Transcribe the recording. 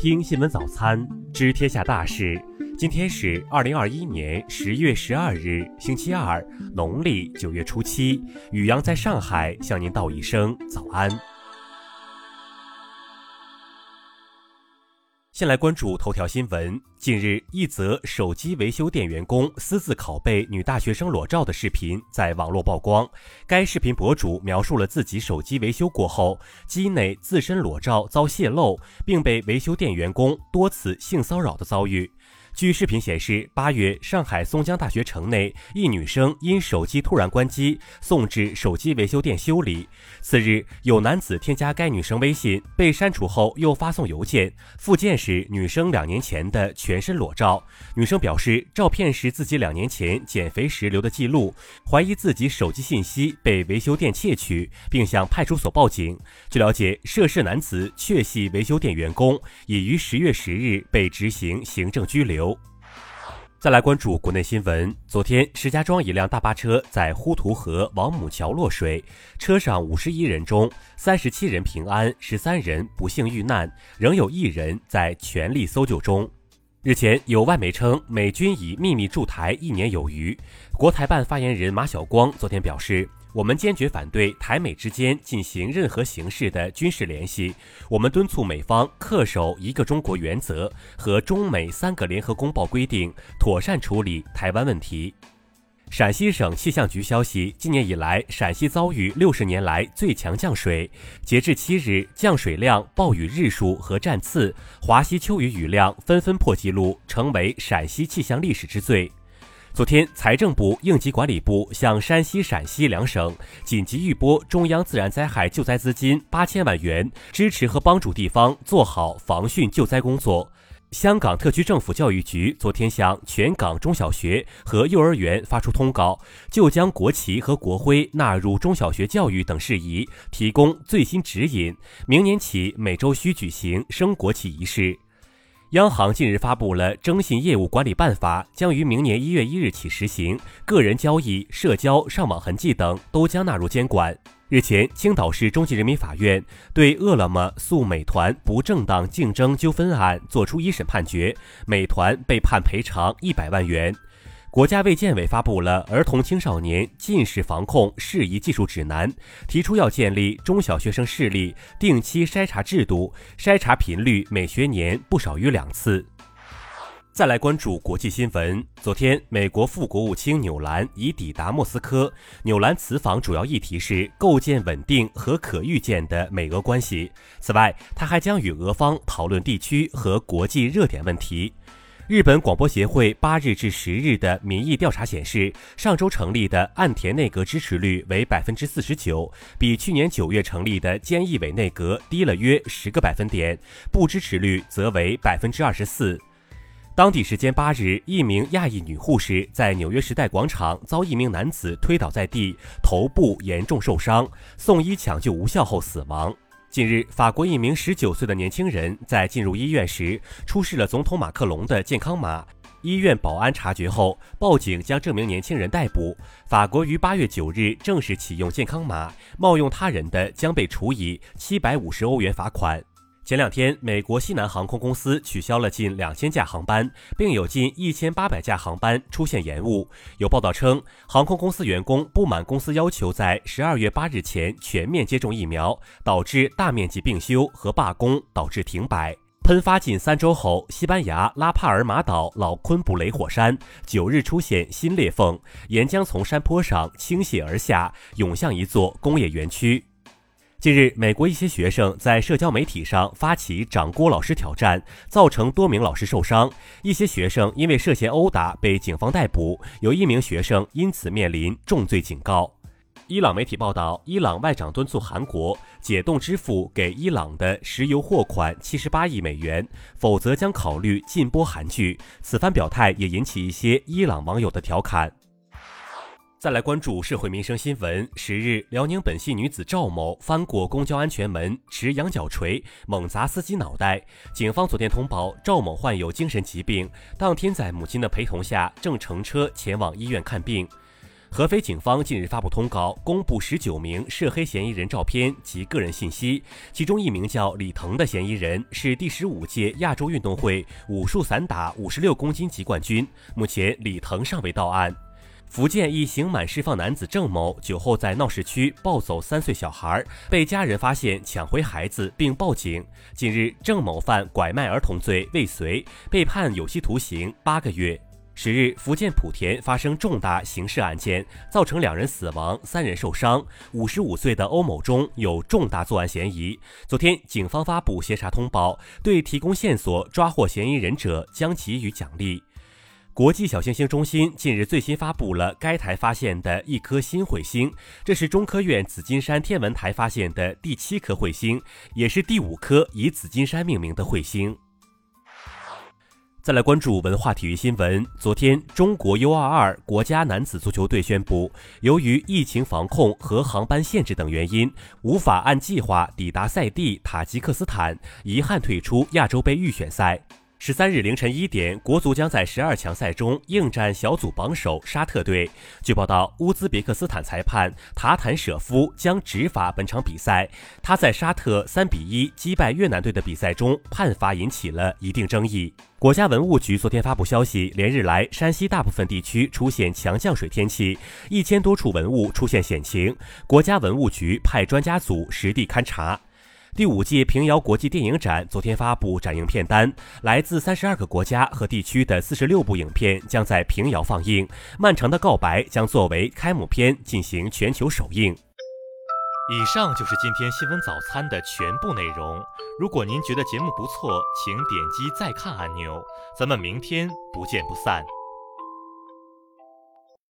听新闻早餐，知天下大事。今天是二零二一年十月十二日，星期二，农历九月初七。雨阳在上海向您道一声早安。先来关注头条新闻。近日，一则手机维修店员工私自拷贝女大学生裸照的视频在网络曝光。该视频博主描述了自己手机维修过后，机内自身裸照遭泄露，并被维修店员工多次性骚扰的遭遇。据视频显示，八月，上海松江大学城内一女生因手机突然关机，送至手机维修店修理。次日，有男子添加该女生微信，被删除后又发送邮件，附件是女生两年前的全身裸照。女生表示，照片是自己两年前减肥时留的记录，怀疑自己手机信息被维修店窃取，并向派出所报警。据了解，涉事男子确系维修店员工，已于十月十日被执行行政拘留。再来关注国内新闻。昨天，石家庄一辆大巴车在呼图河王母桥落水，车上五十一人中，三十七人平安，十三人不幸遇难，仍有一人在全力搜救中。日前，有外媒称美军已秘密驻台一年有余。国台办发言人马晓光昨天表示。我们坚决反对台美之间进行任何形式的军事联系。我们敦促美方恪守一个中国原则和中美三个联合公报规定，妥善处理台湾问题。陕西省气象局消息，今年以来，陕西遭遇六十年来最强降水。截至七日，降水量、暴雨日数和占次、华西秋雨雨量纷纷破纪录，成为陕西气象历史之最。昨天，财政部、应急管理部向山西、陕西两省紧急预拨中央自然灾害救灾资金八千万元，支持和帮助地方做好防汛救灾工作。香港特区政府教育局昨天向全港中小学和幼儿园发出通告，就将国旗和国徽纳入中小学教育等事宜提供最新指引。明年起，每周需举行升国旗仪式。央行近日发布了《征信业务管理办法》，将于明年一月一日起实行。个人交易、社交、上网痕迹等都将纳入监管。日前，青岛市中级人民法院对饿了么诉美团不正当竞争纠纷案作出一审判决，美团被判赔偿一百万元。国家卫健委发布了《儿童青少年近视防控适宜技术指南》，提出要建立中小学生视力定期筛查制度，筛查频率每学年不少于两次。再来关注国际新闻，昨天，美国副国务卿纽兰已抵达莫斯科。纽兰此访主要议题是构建稳定和可预见的美俄关系。此外，他还将与俄方讨论地区和国际热点问题。日本广播协会八日至十日的民意调查显示，上周成立的岸田内阁支持率为百分之四十九，比去年九月成立的菅义伟内阁低了约十个百分点，不支持率则为百分之二十四。当地时间八日，一名亚裔女护士在纽约时代广场遭一名男子推倒在地，头部严重受伤，送医抢救无效后死亡。近日，法国一名十九岁的年轻人在进入医院时出示了总统马克龙的健康码。医院保安察觉后，报警将这名年轻人逮捕。法国于八月九日正式启用健康码，冒用他人的将被处以七百五十欧元罚款。前两天，美国西南航空公司取消了近两千架航班，并有近一千八百架航班出现延误。有报道称，航空公司员工不满公司要求在十二月八日前全面接种疫苗，导致大面积病休和罢工，导致停摆。喷发近三周后，西班牙拉帕尔马岛老昆布雷火山九日出现新裂缝，岩浆从山坡上倾泻而下，涌向一座工业园区。近日，美国一些学生在社交媒体上发起掌掴老师挑战，造成多名老师受伤。一些学生因为涉嫌殴打被警方逮捕，有一名学生因此面临重罪警告。伊朗媒体报道，伊朗外长敦促韩国解冻支付给伊朗的石油货款七十八亿美元，否则将考虑禁播韩剧。此番表态也引起一些伊朗网友的调侃。再来关注社会民生新闻。十日，辽宁本溪女子赵某翻过公交安全门，持羊角锤猛砸司机脑袋。警方昨天通报，赵某患有精神疾病，当天在母亲的陪同下正乘车前往医院看病。合肥警方近日发布通告，公布十九名涉黑嫌疑人照片及个人信息，其中一名叫李腾的嫌疑人是第十五届亚洲运动会武术散打五十六公斤级冠军。目前，李腾尚未到案。福建一刑满释放男子郑某酒后在闹市区抱走三岁小孩，被家人发现抢回孩子并报警。近日，郑某犯拐卖儿童罪未遂，被判有期徒刑八个月。十日，福建莆田发生重大刑事案件，造成两人死亡、三人受伤。五十五岁的欧某中有重大作案嫌疑。昨天，警方发布协查通报，对提供线索、抓获嫌疑人者将给予奖励。国际小行星中心近日最新发布了该台发现的一颗新彗星，这是中科院紫金山天文台发现的第七颗彗星，也是第五颗以紫金山命名的彗星。再来关注文化体育新闻。昨天，中国 U22 国家男子足球队宣布，由于疫情防控和航班限制等原因，无法按计划抵达赛地塔吉克斯坦，遗憾退出亚洲杯预选赛。十三日凌晨一点，国足将在十二强赛中应战小组榜首沙特队。据报道，乌兹别克斯坦裁判塔坦舍夫将执法本场比赛。他在沙特三比一击败越南队的比赛中判罚引起了一定争议。国家文物局昨天发布消息，连日来山西大部分地区出现强降水天气，一千多处文物出现险情。国家文物局派专家组实地勘察。第五届平遥国际电影展昨天发布展映片单，来自三十二个国家和地区的四十六部影片将在平遥放映，《漫长的告白》将作为开幕片进行全球首映。以上就是今天新闻早餐的全部内容。如果您觉得节目不错，请点击再看按钮。咱们明天不见不散。